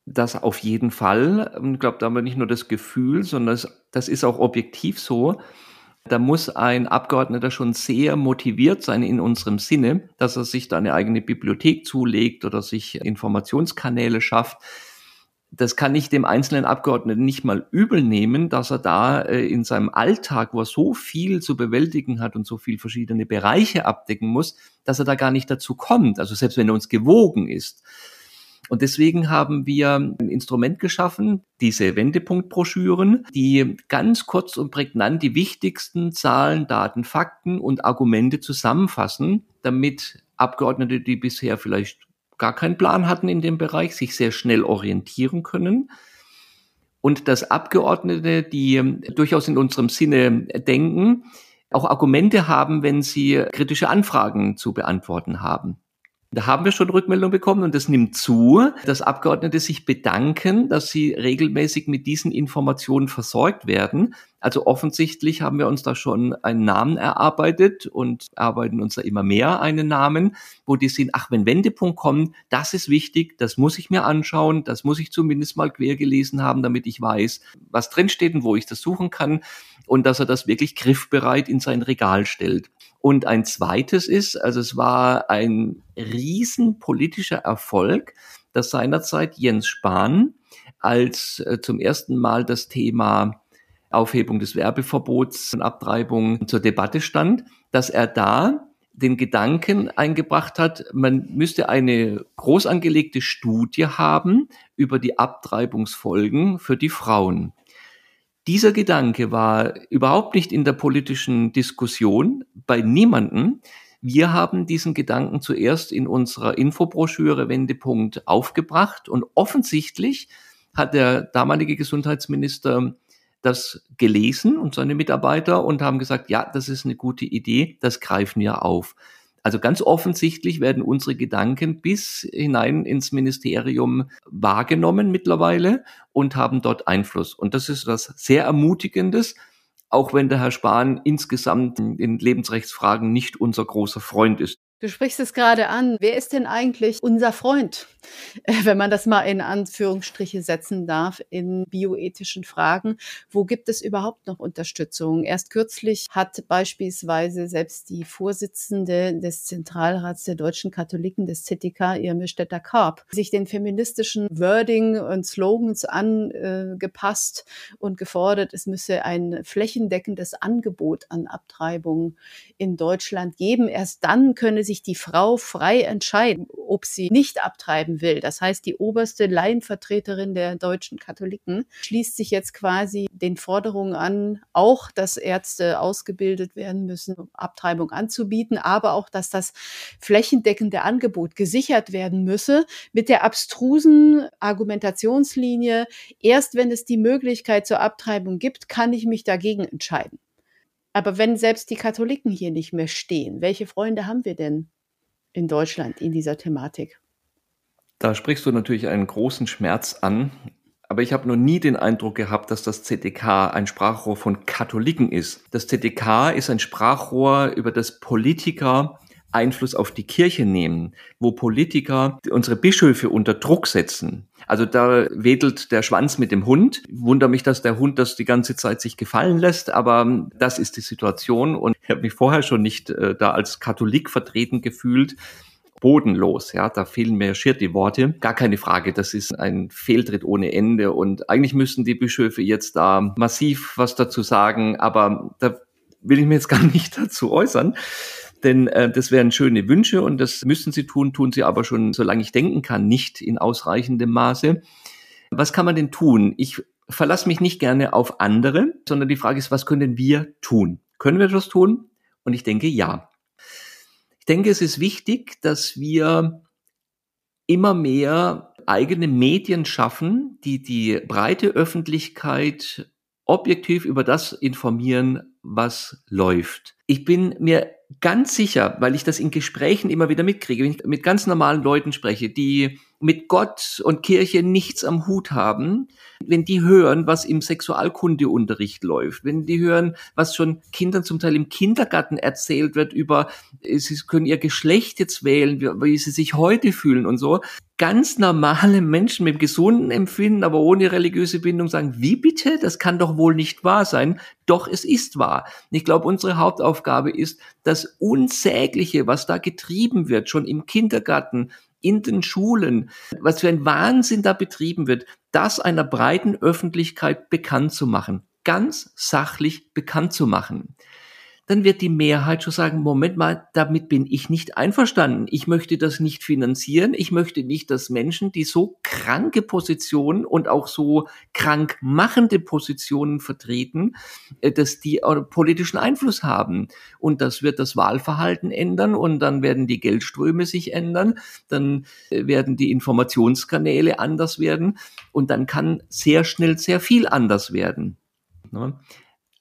Das auf jeden Fall. Ich glaube, da haben wir nicht nur das Gefühl, sondern das ist auch objektiv so. Da muss ein Abgeordneter schon sehr motiviert sein in unserem Sinne, dass er sich da eine eigene Bibliothek zulegt oder sich Informationskanäle schafft. Das kann ich dem einzelnen Abgeordneten nicht mal übel nehmen, dass er da äh, in seinem Alltag, wo er so viel zu bewältigen hat und so viel verschiedene Bereiche abdecken muss, dass er da gar nicht dazu kommt. Also selbst wenn er uns gewogen ist. Und deswegen haben wir ein Instrument geschaffen, diese Wendepunktbroschüren, die ganz kurz und prägnant die wichtigsten Zahlen, Daten, Fakten und Argumente zusammenfassen, damit Abgeordnete, die bisher vielleicht gar keinen Plan hatten in dem Bereich, sich sehr schnell orientieren können. Und dass Abgeordnete, die durchaus in unserem Sinne denken, auch Argumente haben, wenn sie kritische Anfragen zu beantworten haben. Da haben wir schon Rückmeldung bekommen und das nimmt zu, dass Abgeordnete sich bedanken, dass sie regelmäßig mit diesen Informationen versorgt werden. Also offensichtlich haben wir uns da schon einen Namen erarbeitet und arbeiten uns da immer mehr einen Namen, wo die sehen, ach, wenn Wendepunkt kommt, das ist wichtig, das muss ich mir anschauen, das muss ich zumindest mal quer gelesen haben, damit ich weiß, was drinsteht und wo ich das suchen kann und dass er das wirklich griffbereit in sein Regal stellt. Und ein zweites ist, also es war ein riesen politischer Erfolg, dass seinerzeit Jens Spahn als äh, zum ersten Mal das Thema Aufhebung des Werbeverbots und Abtreibung zur Debatte stand, dass er da den Gedanken eingebracht hat, man müsste eine groß angelegte Studie haben über die Abtreibungsfolgen für die Frauen. Dieser Gedanke war überhaupt nicht in der politischen Diskussion bei niemanden. Wir haben diesen Gedanken zuerst in unserer Infobroschüre Wendepunkt aufgebracht und offensichtlich hat der damalige Gesundheitsminister das gelesen und seine Mitarbeiter und haben gesagt, ja, das ist eine gute Idee, das greifen wir auf. Also ganz offensichtlich werden unsere Gedanken bis hinein ins Ministerium wahrgenommen mittlerweile und haben dort Einfluss. Und das ist was sehr Ermutigendes, auch wenn der Herr Spahn insgesamt in Lebensrechtsfragen nicht unser großer Freund ist. Du sprichst es gerade an. Wer ist denn eigentlich unser Freund, wenn man das mal in Anführungsstriche setzen darf, in bioethischen Fragen? Wo gibt es überhaupt noch Unterstützung? Erst kürzlich hat beispielsweise selbst die Vorsitzende des Zentralrats der deutschen Katholiken des ZDK, Irme Stetter-Karp, sich den feministischen Wording und Slogans angepasst und gefordert, es müsse ein flächendeckendes Angebot an Abtreibungen in Deutschland geben. Erst dann könne sie sich die Frau frei entscheiden, ob sie nicht abtreiben will. Das heißt, die oberste Laienvertreterin der deutschen Katholiken schließt sich jetzt quasi den Forderungen an, auch, dass Ärzte ausgebildet werden müssen, um Abtreibung anzubieten, aber auch, dass das flächendeckende Angebot gesichert werden müsse, mit der abstrusen Argumentationslinie, erst wenn es die Möglichkeit zur Abtreibung gibt, kann ich mich dagegen entscheiden. Aber wenn selbst die Katholiken hier nicht mehr stehen, welche Freunde haben wir denn in Deutschland in dieser Thematik? Da sprichst du natürlich einen großen Schmerz an. Aber ich habe noch nie den Eindruck gehabt, dass das ZDK ein Sprachrohr von Katholiken ist. Das ZDK ist ein Sprachrohr, über das Politiker Einfluss auf die Kirche nehmen, wo Politiker unsere Bischöfe unter Druck setzen. Also da wedelt der Schwanz mit dem Hund. Wunder mich, dass der Hund das die ganze Zeit sich gefallen lässt, aber das ist die Situation und ich habe mich vorher schon nicht äh, da als Katholik vertreten gefühlt bodenlos. Ja, da fehlen mir schier die Worte. Gar keine Frage. Das ist ein Fehltritt ohne Ende. Und eigentlich müssten die Bischöfe jetzt da massiv was dazu sagen. Aber da will ich mir jetzt gar nicht dazu äußern. Denn äh, das wären schöne Wünsche und das müssen sie tun, tun sie aber schon, solange ich denken kann, nicht in ausreichendem Maße. Was kann man denn tun? Ich verlasse mich nicht gerne auf andere, sondern die Frage ist, was können wir tun? Können wir das tun? Und ich denke, ja. Ich denke, es ist wichtig, dass wir immer mehr eigene Medien schaffen, die die breite Öffentlichkeit objektiv über das informieren, was läuft. Ich bin mir ganz sicher, weil ich das in Gesprächen immer wieder mitkriege, wenn ich mit ganz normalen Leuten spreche, die mit Gott und Kirche nichts am Hut haben, wenn die hören, was im Sexualkundeunterricht läuft, wenn die hören, was schon Kindern zum Teil im Kindergarten erzählt wird über, sie können ihr Geschlecht jetzt wählen, wie, wie sie sich heute fühlen und so. Ganz normale Menschen mit gesunden Empfinden, aber ohne religiöse Bindung sagen, wie bitte? Das kann doch wohl nicht wahr sein. Doch es ist wahr. Ich glaube, unsere Hauptaufgabe ist, das Unsägliche, was da getrieben wird, schon im Kindergarten, in den Schulen, was für ein Wahnsinn da betrieben wird, das einer breiten Öffentlichkeit bekannt zu machen, ganz sachlich bekannt zu machen dann wird die Mehrheit schon sagen, Moment mal, damit bin ich nicht einverstanden. Ich möchte das nicht finanzieren. Ich möchte nicht, dass Menschen, die so kranke Positionen und auch so krank machende Positionen vertreten, äh, dass die politischen Einfluss haben. Und das wird das Wahlverhalten ändern und dann werden die Geldströme sich ändern, dann äh, werden die Informationskanäle anders werden und dann kann sehr schnell sehr viel anders werden.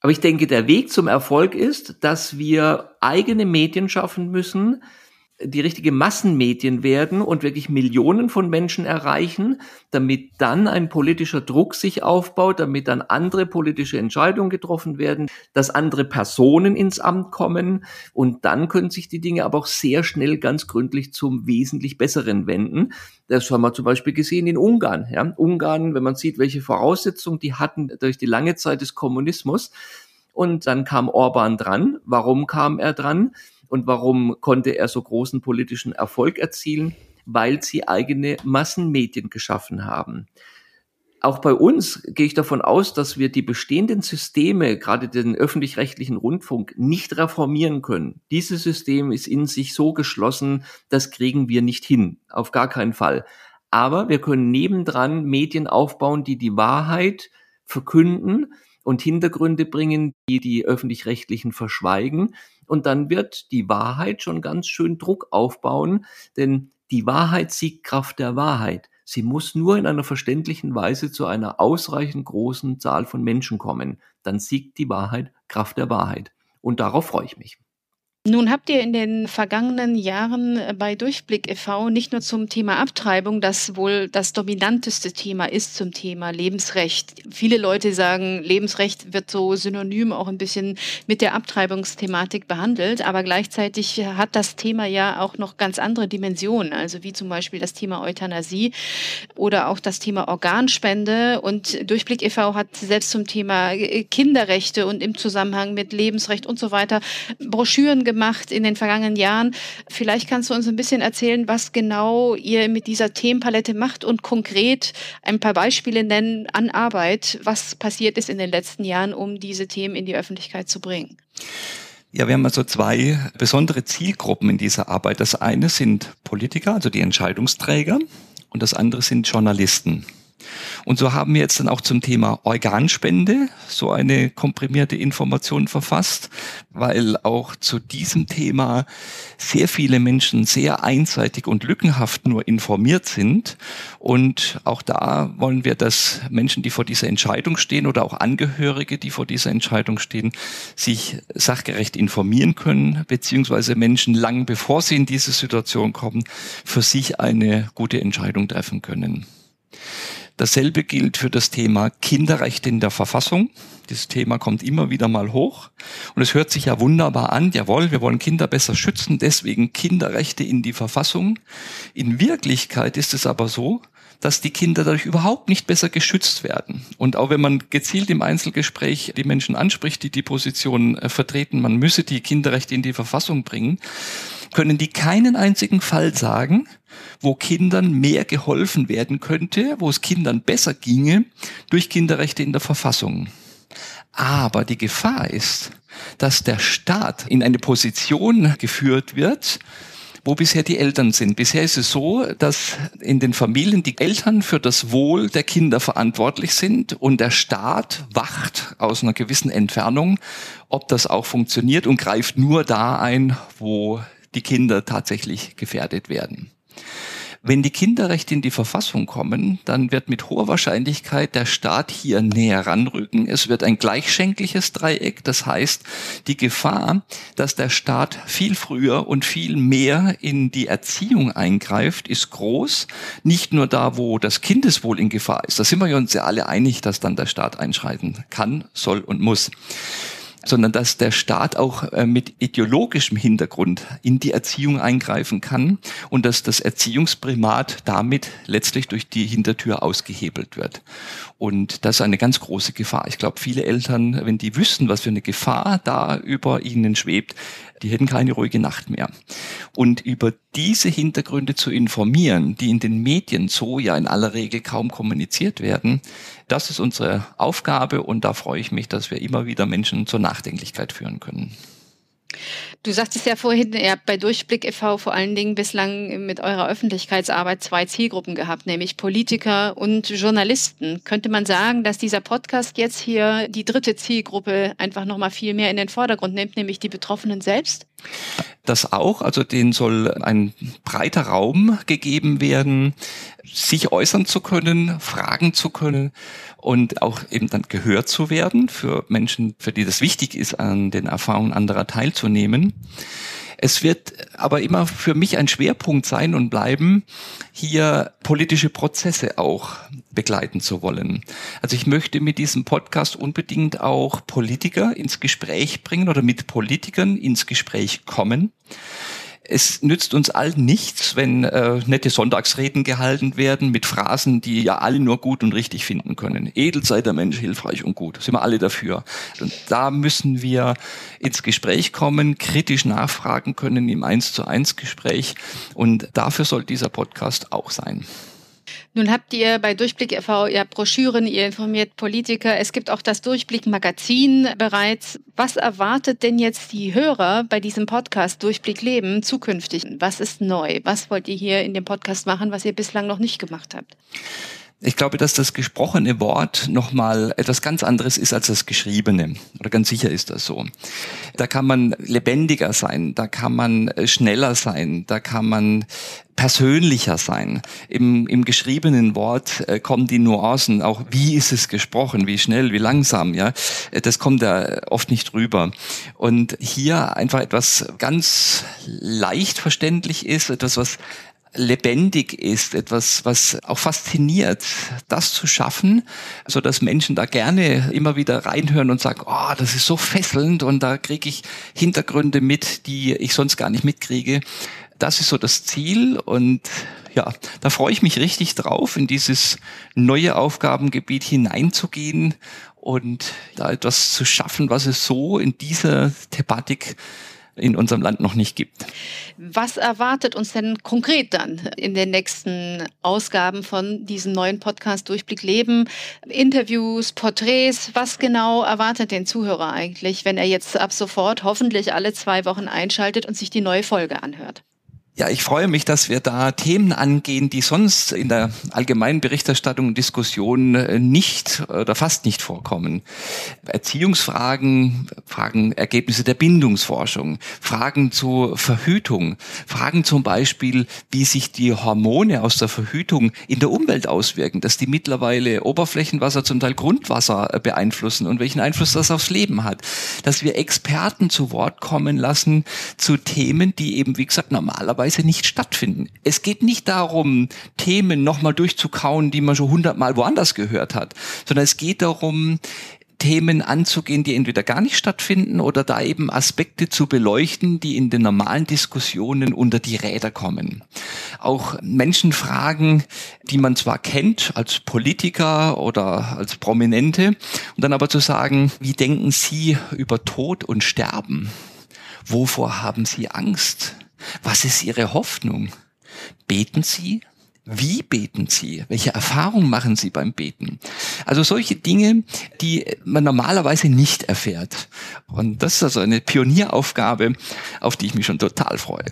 Aber ich denke, der Weg zum Erfolg ist, dass wir eigene Medien schaffen müssen, die richtige Massenmedien werden und wirklich Millionen von Menschen erreichen, damit dann ein politischer Druck sich aufbaut, damit dann andere politische Entscheidungen getroffen werden, dass andere Personen ins Amt kommen und dann können sich die Dinge aber auch sehr schnell ganz gründlich zum wesentlich Besseren wenden. Das haben wir zum Beispiel gesehen in Ungarn. Ja. Ungarn, wenn man sieht, welche Voraussetzungen die hatten durch die lange Zeit des Kommunismus, und dann kam Orban dran. Warum kam er dran? Und warum konnte er so großen politischen Erfolg erzielen? Weil sie eigene Massenmedien geschaffen haben. Auch bei uns gehe ich davon aus, dass wir die bestehenden Systeme, gerade den öffentlich-rechtlichen Rundfunk, nicht reformieren können. Dieses System ist in sich so geschlossen, das kriegen wir nicht hin. Auf gar keinen Fall. Aber wir können nebendran Medien aufbauen, die die Wahrheit verkünden und Hintergründe bringen, die die öffentlich-rechtlichen verschweigen. Und dann wird die Wahrheit schon ganz schön Druck aufbauen, denn die Wahrheit siegt Kraft der Wahrheit. Sie muss nur in einer verständlichen Weise zu einer ausreichend großen Zahl von Menschen kommen. Dann siegt die Wahrheit Kraft der Wahrheit. Und darauf freue ich mich. Nun habt ihr in den vergangenen Jahren äh, bei Durchblick e.V. nicht nur zum Thema Abtreibung, das wohl das dominanteste Thema ist zum Thema Lebensrecht. Viele Leute sagen, Lebensrecht wird so synonym auch ein bisschen mit der Abtreibungsthematik behandelt, aber gleichzeitig hat das Thema ja auch noch ganz andere Dimensionen, also wie zum Beispiel das Thema Euthanasie oder auch das Thema Organspende. Und Durchblick e.V. hat selbst zum Thema äh, Kinderrechte und im Zusammenhang mit Lebensrecht und so weiter Broschüren gemacht in den vergangenen Jahren. Vielleicht kannst du uns ein bisschen erzählen, was genau ihr mit dieser Themenpalette macht und konkret ein paar Beispiele nennen an Arbeit, was passiert ist in den letzten Jahren, um diese Themen in die Öffentlichkeit zu bringen. Ja, wir haben also zwei besondere Zielgruppen in dieser Arbeit. Das eine sind Politiker, also die Entscheidungsträger, und das andere sind Journalisten. Und so haben wir jetzt dann auch zum Thema Organspende so eine komprimierte Information verfasst, weil auch zu diesem Thema sehr viele Menschen sehr einseitig und lückenhaft nur informiert sind. Und auch da wollen wir, dass Menschen, die vor dieser Entscheidung stehen oder auch Angehörige, die vor dieser Entscheidung stehen, sich sachgerecht informieren können, beziehungsweise Menschen lang bevor sie in diese Situation kommen, für sich eine gute Entscheidung treffen können. Dasselbe gilt für das Thema Kinderrechte in der Verfassung. Dieses Thema kommt immer wieder mal hoch. Und es hört sich ja wunderbar an, jawohl, wir wollen Kinder besser schützen, deswegen Kinderrechte in die Verfassung. In Wirklichkeit ist es aber so, dass die Kinder dadurch überhaupt nicht besser geschützt werden. Und auch wenn man gezielt im Einzelgespräch die Menschen anspricht, die die Position äh, vertreten, man müsse die Kinderrechte in die Verfassung bringen, können die keinen einzigen Fall sagen, wo Kindern mehr geholfen werden könnte, wo es Kindern besser ginge durch Kinderrechte in der Verfassung. Aber die Gefahr ist, dass der Staat in eine Position geführt wird, wo bisher die Eltern sind. Bisher ist es so, dass in den Familien die Eltern für das Wohl der Kinder verantwortlich sind und der Staat wacht aus einer gewissen Entfernung, ob das auch funktioniert und greift nur da ein, wo die Kinder tatsächlich gefährdet werden. Wenn die Kinderrechte in die Verfassung kommen, dann wird mit hoher Wahrscheinlichkeit der Staat hier näher ranrücken. Es wird ein gleichschenkliches Dreieck. Das heißt, die Gefahr, dass der Staat viel früher und viel mehr in die Erziehung eingreift, ist groß. Nicht nur da, wo das Kindeswohl in Gefahr ist. Da sind wir uns ja alle einig, dass dann der Staat einschreiten kann, soll und muss sondern dass der Staat auch äh, mit ideologischem Hintergrund in die Erziehung eingreifen kann und dass das Erziehungsprimat damit letztlich durch die Hintertür ausgehebelt wird. Und das ist eine ganz große Gefahr. Ich glaube, viele Eltern, wenn die wüssten, was für eine Gefahr da über ihnen schwebt, die hätten keine ruhige Nacht mehr. Und über diese Hintergründe zu informieren, die in den Medien so ja in aller Regel kaum kommuniziert werden, das ist unsere Aufgabe und da freue ich mich, dass wir immer wieder Menschen zur Nachdenklichkeit führen können. Du sagtest ja vorhin, ihr habt bei Durchblick e.V. vor allen Dingen bislang mit eurer Öffentlichkeitsarbeit zwei Zielgruppen gehabt, nämlich Politiker und Journalisten. Könnte man sagen, dass dieser Podcast jetzt hier die dritte Zielgruppe einfach nochmal viel mehr in den Vordergrund nimmt, nämlich die Betroffenen selbst? Das auch, also denen soll ein breiter Raum gegeben werden, sich äußern zu können, fragen zu können und auch eben dann gehört zu werden für Menschen, für die das wichtig ist, an den Erfahrungen anderer teilzunehmen. Es wird aber immer für mich ein Schwerpunkt sein und bleiben, hier politische Prozesse auch begleiten zu wollen. Also ich möchte mit diesem Podcast unbedingt auch Politiker ins Gespräch bringen oder mit Politikern ins Gespräch kommen es nützt uns allen nichts, wenn äh, nette Sonntagsreden gehalten werden mit Phrasen, die ja alle nur gut und richtig finden können. Edel sei der Mensch, hilfreich und gut. Sind wir alle dafür. Und da müssen wir ins Gespräch kommen, kritisch nachfragen können im Eins zu eins Gespräch. Und dafür soll dieser Podcast auch sein. Nun habt ihr bei Durchblick e.V. ihr Broschüren, ihr informiert Politiker. Es gibt auch das Durchblick Magazin bereits. Was erwartet denn jetzt die Hörer bei diesem Podcast Durchblick Leben zukünftig? Was ist neu? Was wollt ihr hier in dem Podcast machen, was ihr bislang noch nicht gemacht habt? Ich glaube, dass das gesprochene Wort nochmal etwas ganz anderes ist als das geschriebene. Oder ganz sicher ist das so. Da kann man lebendiger sein, da kann man äh, schneller sein, da kann man persönlicher sein. Im, im geschriebenen Wort äh, kommen die Nuancen, auch wie ist es gesprochen, wie schnell, wie langsam, ja. Äh, das kommt da oft nicht rüber. Und hier einfach etwas ganz leicht verständlich ist, etwas, was lebendig ist, etwas, was auch fasziniert, das zu schaffen, so dass Menschen da gerne immer wieder reinhören und sagen, oh, das ist so fesselnd und da kriege ich Hintergründe mit, die ich sonst gar nicht mitkriege. Das ist so das Ziel und ja, da freue ich mich richtig drauf, in dieses neue Aufgabengebiet hineinzugehen und da etwas zu schaffen, was es so in dieser Thematik in unserem Land noch nicht gibt. Was erwartet uns denn konkret dann in den nächsten Ausgaben von diesem neuen Podcast Durchblick Leben? Interviews, Porträts, was genau erwartet den Zuhörer eigentlich, wenn er jetzt ab sofort hoffentlich alle zwei Wochen einschaltet und sich die neue Folge anhört? Ja, ich freue mich, dass wir da Themen angehen, die sonst in der allgemeinen Berichterstattung und Diskussion äh, nicht oder fast nicht vorkommen. Erziehungsfragen, Fragen, Ergebnisse der Bindungsforschung, Fragen zur Verhütung, Fragen zum Beispiel, wie sich die Hormone aus der Verhütung in der Umwelt auswirken, dass die mittlerweile Oberflächenwasser, zum Teil Grundwasser äh, beeinflussen und welchen Einfluss das aufs Leben hat. Dass wir Experten zu Wort kommen lassen zu Themen, die eben, wie gesagt, normalerweise Weise nicht stattfinden. Es geht nicht darum, Themen nochmal durchzukauen, die man schon hundertmal woanders gehört hat, sondern es geht darum, Themen anzugehen, die entweder gar nicht stattfinden oder da eben Aspekte zu beleuchten, die in den normalen Diskussionen unter die Räder kommen. Auch Menschenfragen, die man zwar kennt als Politiker oder als Prominente, und dann aber zu sagen, wie denken Sie über Tod und Sterben? Wovor haben Sie Angst? Was ist Ihre Hoffnung? Beten Sie? Wie beten Sie? Welche Erfahrungen machen Sie beim Beten? Also solche Dinge, die man normalerweise nicht erfährt. Und das ist also eine Pionieraufgabe, auf die ich mich schon total freue.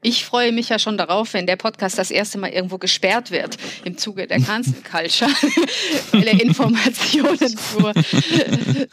Ich freue mich ja schon darauf, wenn der Podcast das erste Mal irgendwo gesperrt wird im Zuge der Cancel Culture, weil er Informationen nur,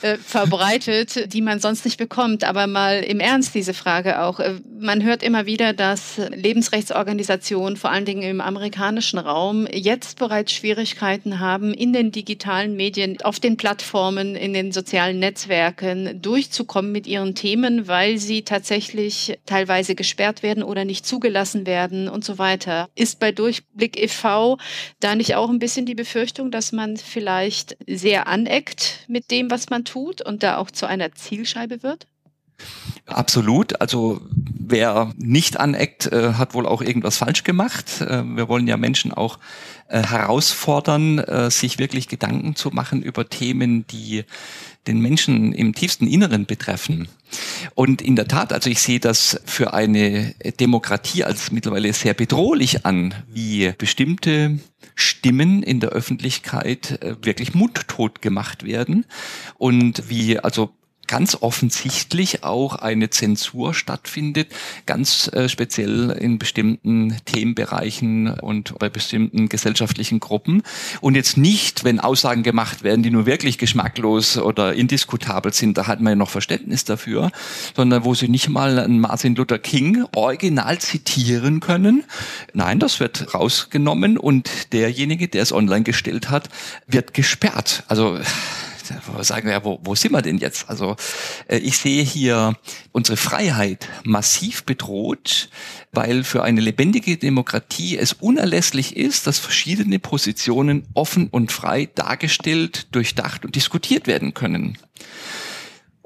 äh, verbreitet, die man sonst nicht bekommt. Aber mal im Ernst diese Frage auch. Äh, man hört immer wieder, dass Lebensrechtsorganisationen, vor allen Dingen im amerikanischen amerikanischen Raum jetzt bereits Schwierigkeiten haben, in den digitalen Medien, auf den Plattformen, in den sozialen Netzwerken durchzukommen mit ihren Themen, weil sie tatsächlich teilweise gesperrt werden oder nicht zugelassen werden und so weiter. Ist bei Durchblick e.V. da nicht auch ein bisschen die Befürchtung, dass man vielleicht sehr aneckt mit dem, was man tut und da auch zu einer Zielscheibe wird? Absolut. Also wer nicht aneckt, äh, hat wohl auch irgendwas falsch gemacht. Äh, wir wollen ja Menschen auch äh, herausfordern, äh, sich wirklich Gedanken zu machen über Themen, die den Menschen im tiefsten Inneren betreffen. Und in der Tat, also ich sehe das für eine Demokratie als mittlerweile sehr bedrohlich an, wie bestimmte Stimmen in der Öffentlichkeit äh, wirklich mundtot gemacht werden und wie also ganz offensichtlich auch eine Zensur stattfindet, ganz äh, speziell in bestimmten Themenbereichen und bei bestimmten gesellschaftlichen Gruppen. Und jetzt nicht, wenn Aussagen gemacht werden, die nur wirklich geschmacklos oder indiskutabel sind, da hat man ja noch Verständnis dafür, sondern wo sie nicht mal einen Martin Luther King original zitieren können. Nein, das wird rausgenommen und derjenige, der es online gestellt hat, wird gesperrt. Also sagen wir, wo, wo sind wir denn jetzt? Also äh, ich sehe hier unsere Freiheit massiv bedroht, weil für eine lebendige Demokratie es unerlässlich ist, dass verschiedene Positionen offen und frei dargestellt, durchdacht und diskutiert werden können.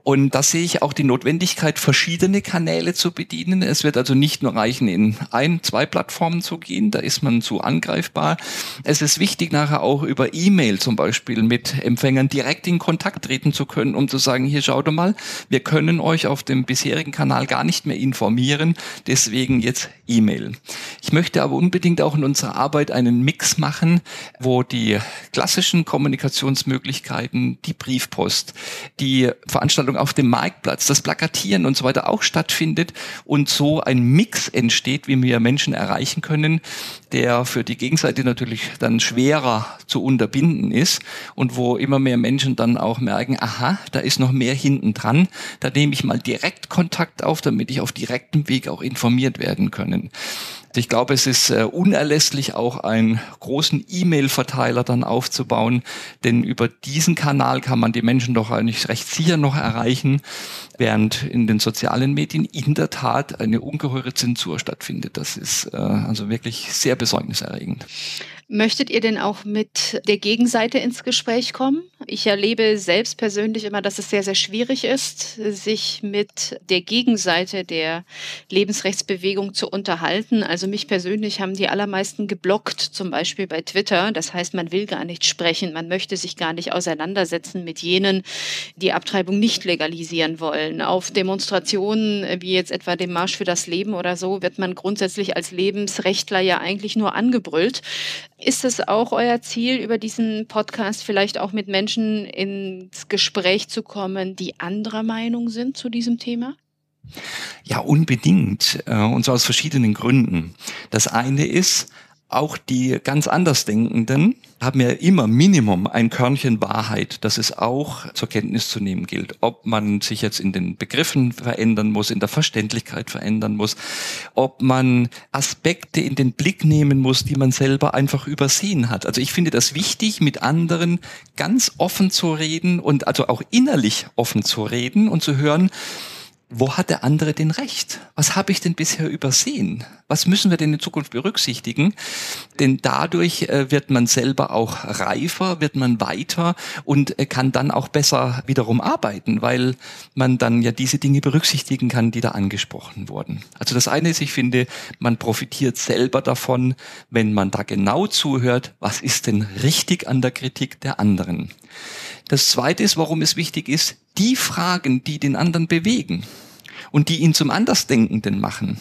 Und da sehe ich auch die Notwendigkeit, verschiedene Kanäle zu bedienen. Es wird also nicht nur reichen, in ein, zwei Plattformen zu gehen, da ist man zu angreifbar. Es ist wichtig, nachher auch über E-Mail zum Beispiel mit Empfängern direkt in Kontakt treten zu können, um zu sagen, hier schaut mal, wir können euch auf dem bisherigen Kanal gar nicht mehr informieren, deswegen jetzt E-Mail. Ich möchte aber unbedingt auch in unserer Arbeit einen Mix machen, wo die klassischen Kommunikationsmöglichkeiten, die Briefpost, die Veranstaltung Veranstaltung auf dem Marktplatz, das Plakatieren und so weiter auch stattfindet und so ein Mix entsteht, wie wir Menschen erreichen können, der für die Gegenseite natürlich dann schwerer zu unterbinden ist und wo immer mehr Menschen dann auch merken, aha, da ist noch mehr hinten dran, da nehme ich mal direkt Kontakt auf, damit ich auf direktem Weg auch informiert werden können. Ich glaube, es ist äh, unerlässlich, auch einen großen E-Mail-Verteiler dann aufzubauen, denn über diesen Kanal kann man die Menschen doch eigentlich recht sicher noch erreichen, während in den sozialen Medien in der Tat eine ungeheure Zensur stattfindet. Das ist äh, also wirklich sehr besorgniserregend. Möchtet ihr denn auch mit der Gegenseite ins Gespräch kommen? Ich erlebe selbst persönlich immer, dass es sehr, sehr schwierig ist, sich mit der Gegenseite der Lebensrechtsbewegung zu unterhalten. Also mich persönlich haben die allermeisten geblockt, zum Beispiel bei Twitter. Das heißt, man will gar nicht sprechen, man möchte sich gar nicht auseinandersetzen mit jenen, die Abtreibung nicht legalisieren wollen. Auf Demonstrationen wie jetzt etwa dem Marsch für das Leben oder so wird man grundsätzlich als Lebensrechtler ja eigentlich nur angebrüllt. Ist es auch euer Ziel, über diesen Podcast vielleicht auch mit Menschen ins Gespräch zu kommen, die anderer Meinung sind zu diesem Thema? Ja, unbedingt. Äh, und zwar aus verschiedenen Gründen. Das eine ist, auch die ganz Andersdenkenden haben ja immer Minimum ein Körnchen Wahrheit, das es auch zur Kenntnis zu nehmen gilt. Ob man sich jetzt in den Begriffen verändern muss, in der Verständlichkeit verändern muss, ob man Aspekte in den Blick nehmen muss, die man selber einfach übersehen hat. Also ich finde das wichtig, mit anderen ganz offen zu reden und also auch innerlich offen zu reden und zu hören, wo hat der andere denn recht? Was habe ich denn bisher übersehen? Was müssen wir denn in Zukunft berücksichtigen? Denn dadurch äh, wird man selber auch reifer, wird man weiter und äh, kann dann auch besser wiederum arbeiten, weil man dann ja diese Dinge berücksichtigen kann, die da angesprochen wurden. Also das eine ist, ich finde, man profitiert selber davon, wenn man da genau zuhört, was ist denn richtig an der Kritik der anderen. Das zweite ist, warum es wichtig ist, die Fragen, die den anderen bewegen und die ihn zum Andersdenkenden machen,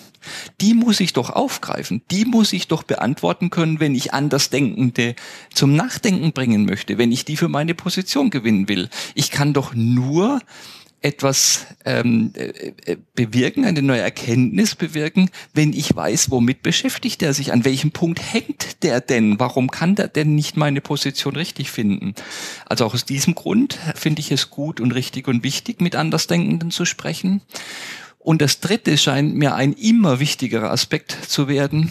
die muss ich doch aufgreifen, die muss ich doch beantworten können, wenn ich Andersdenkende zum Nachdenken bringen möchte, wenn ich die für meine Position gewinnen will. Ich kann doch nur etwas ähm, äh, äh, bewirken, eine neue Erkenntnis bewirken, wenn ich weiß, womit beschäftigt er sich, an welchem Punkt hängt der denn, warum kann der denn nicht meine Position richtig finden. Also auch aus diesem Grund finde ich es gut und richtig und wichtig, mit Andersdenkenden zu sprechen. Und das Dritte scheint mir ein immer wichtigerer Aspekt zu werden,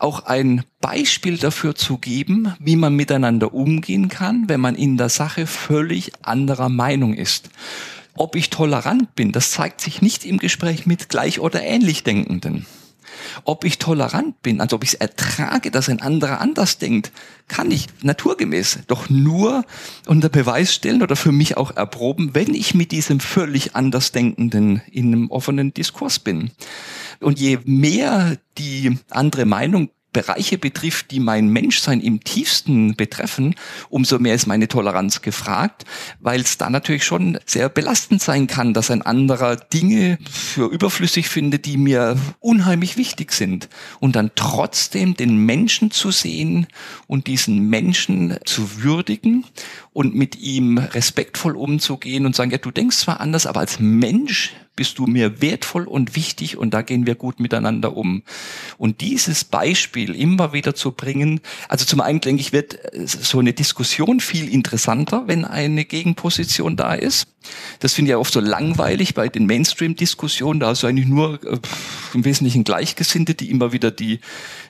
auch ein Beispiel dafür zu geben, wie man miteinander umgehen kann, wenn man in der Sache völlig anderer Meinung ist. Ob ich tolerant bin, das zeigt sich nicht im Gespräch mit gleich oder ähnlich Denkenden. Ob ich tolerant bin, also ob ich es ertrage, dass ein anderer anders denkt, kann ich naturgemäß doch nur unter Beweis stellen oder für mich auch erproben, wenn ich mit diesem völlig Andersdenkenden in einem offenen Diskurs bin. Und je mehr die andere Meinung Bereiche betrifft, die mein Menschsein im tiefsten betreffen, umso mehr ist meine Toleranz gefragt, weil es da natürlich schon sehr belastend sein kann, dass ein anderer Dinge für überflüssig findet, die mir unheimlich wichtig sind. Und dann trotzdem den Menschen zu sehen und diesen Menschen zu würdigen und mit ihm respektvoll umzugehen und sagen, ja, du denkst zwar anders, aber als Mensch bist du mir wertvoll und wichtig und da gehen wir gut miteinander um. Und dieses Beispiel immer wieder zu bringen, also zum einen denke ich, wird so eine Diskussion viel interessanter, wenn eine Gegenposition da ist. Das finde ich ja oft so langweilig bei den Mainstream-Diskussionen. Da hast du eigentlich nur äh, im Wesentlichen Gleichgesinnte, die immer wieder die,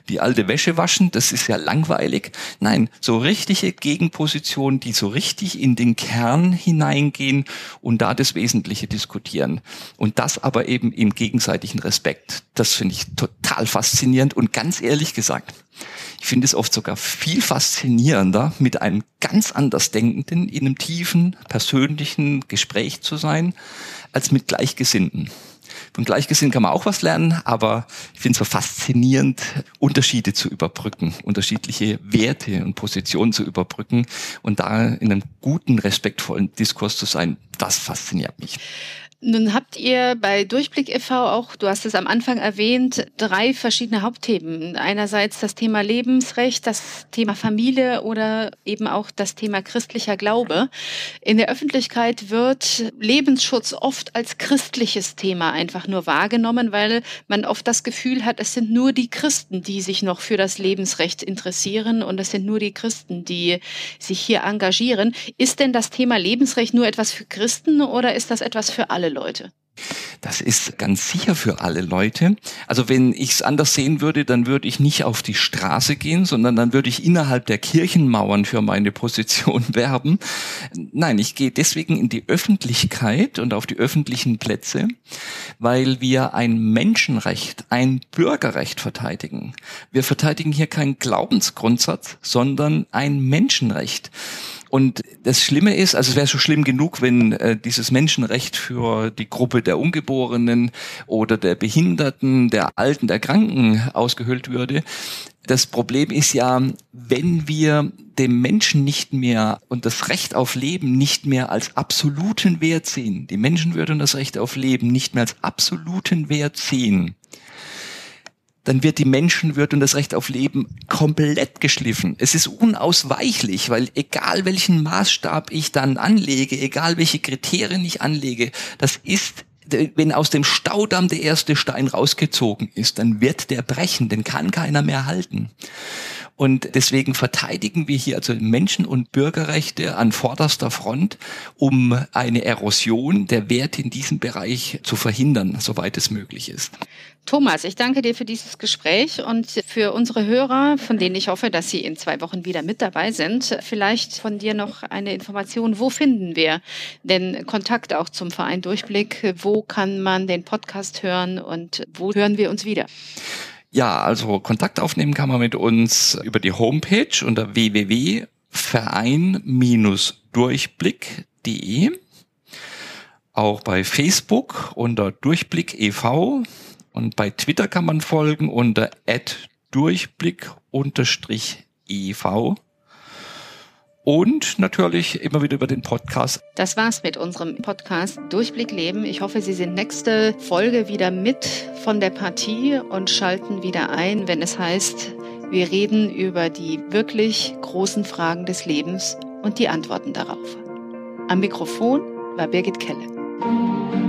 die alte Wäsche waschen. Das ist ja langweilig. Nein, so richtige Gegenpositionen, die so richtig in den Kern hineingehen und da das Wesentliche diskutieren. Und das aber eben im gegenseitigen Respekt. Das finde ich total faszinierend und ganz ehrlich gesagt, ich finde es oft sogar viel faszinierender, mit einem ganz anders Denkenden in einem tiefen, persönlichen Gespräch zu sein, als mit Gleichgesinnten. Von Gleichgesinnten kann man auch was lernen, aber ich finde es so faszinierend, Unterschiede zu überbrücken, unterschiedliche Werte und Positionen zu überbrücken und da in einem guten, respektvollen Diskurs zu sein. Das fasziniert mich. Nun habt ihr bei Durchblick e.V. auch, du hast es am Anfang erwähnt, drei verschiedene Hauptthemen. Einerseits das Thema Lebensrecht, das Thema Familie oder eben auch das Thema christlicher Glaube. In der Öffentlichkeit wird Lebensschutz oft als christliches Thema einfach nur wahrgenommen, weil man oft das Gefühl hat, es sind nur die Christen, die sich noch für das Lebensrecht interessieren und es sind nur die Christen, die sich hier engagieren. Ist denn das Thema Lebensrecht nur etwas für Christen oder ist das etwas für alle Leute? Das ist ganz sicher für alle Leute. Also wenn ich es anders sehen würde, dann würde ich nicht auf die Straße gehen, sondern dann würde ich innerhalb der Kirchenmauern für meine Position werben. Nein, ich gehe deswegen in die Öffentlichkeit und auf die öffentlichen Plätze, weil wir ein Menschenrecht, ein Bürgerrecht verteidigen. Wir verteidigen hier keinen Glaubensgrundsatz, sondern ein Menschenrecht. Und das Schlimme ist, also es wäre schon schlimm genug, wenn äh, dieses Menschenrecht für die Gruppe der Ungeborenen oder der Behinderten, der Alten, der Kranken ausgehöhlt würde. Das Problem ist ja, wenn wir dem Menschen nicht mehr und das Recht auf Leben nicht mehr als absoluten Wert sehen, die Menschenwürde und das Recht auf Leben nicht mehr als absoluten Wert sehen, dann wird die Menschenwürde und das Recht auf Leben komplett geschliffen. Es ist unausweichlich, weil egal welchen Maßstab ich dann anlege, egal welche Kriterien ich anlege, das ist wenn aus dem Staudamm der erste Stein rausgezogen ist, dann wird der brechen, den kann keiner mehr halten. Und deswegen verteidigen wir hier also Menschen- und Bürgerrechte an vorderster Front, um eine Erosion der Werte in diesem Bereich zu verhindern, soweit es möglich ist. Thomas, ich danke dir für dieses Gespräch und für unsere Hörer, von denen ich hoffe, dass sie in zwei Wochen wieder mit dabei sind. Vielleicht von dir noch eine Information. Wo finden wir denn Kontakt auch zum Verein Durchblick? Wo kann man den Podcast hören und wo hören wir uns wieder? Ja, also Kontakt aufnehmen kann man mit uns über die Homepage unter www.verein-durchblick.de. Auch bei Facebook unter Durchblick e.V. Und bei Twitter kann man folgen unter durchblick-ev. Und natürlich immer wieder über den Podcast. Das war's mit unserem Podcast Durchblick Leben. Ich hoffe, Sie sind nächste Folge wieder mit von der Partie und schalten wieder ein, wenn es heißt, wir reden über die wirklich großen Fragen des Lebens und die Antworten darauf. Am Mikrofon war Birgit Kelle.